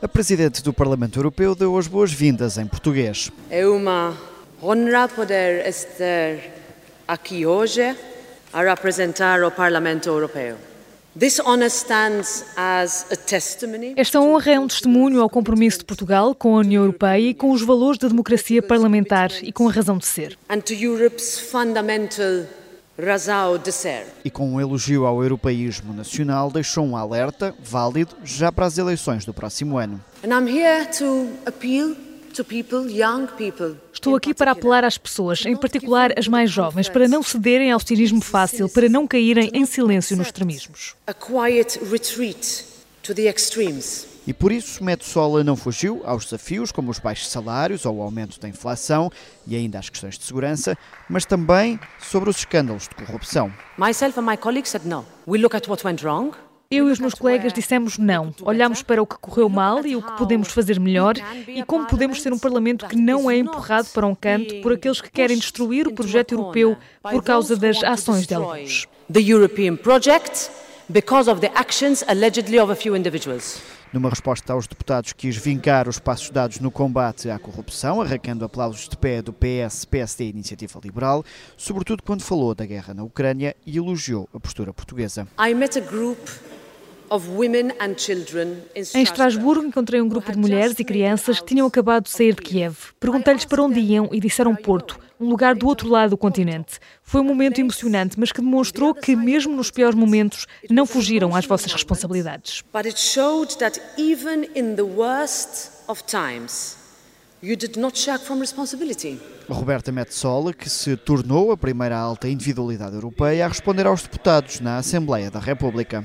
A Presidente do Parlamento Europeu deu as boas-vindas em português. É uma honra poder estar aqui hoje a representar o Parlamento Europeu. Esta honra é um testemunho ao compromisso de Portugal com a União Europeia e com os valores da democracia parlamentar e com a razão de ser. And to Europe's fundamental razão de ser. E com um elogio ao europeísmo nacional, deixou um alerta válido já para as eleições do próximo ano. And I'm here to appeal Estou aqui para apelar às pessoas, em particular as mais jovens, para não cederem ao cinismo fácil, para não caírem em silêncio nos extremismos. E por isso, Metsola não fugiu aos desafios como os baixos salários ou o aumento da inflação e ainda às questões de segurança, mas também sobre os escândalos de corrupção. Myself and my colleagues said no. We look at what went wrong. Eu e os meus colegas dissemos não. Olhamos para o que correu mal e o que podemos fazer melhor e como podemos ser um Parlamento que não é empurrado para um canto por aqueles que querem destruir o projeto europeu por causa das ações de alguns. The European project because of the actions allegedly of a few individuals. Numa resposta aos deputados, quis vincar os passos dados no combate à corrupção, arrancando aplausos de pé do PS, PSD e Iniciativa Liberal, sobretudo quando falou da guerra na Ucrânia e elogiou a postura portuguesa. I met a group em Estrasburgo encontrei um grupo de mulheres e crianças que tinham acabado de sair de Kiev. Perguntei-lhes para onde iam e disseram Porto, um lugar do outro lado do continente. Foi um momento emocionante, mas que demonstrou que, mesmo nos piores momentos, não fugiram às vossas responsabilidades. But it showed that even in the worst of times, You did not shirk from responsibility. Roberta Metsola, que se tornou a primeira alta individualidade europeia a responder aos deputados na Assembleia da República.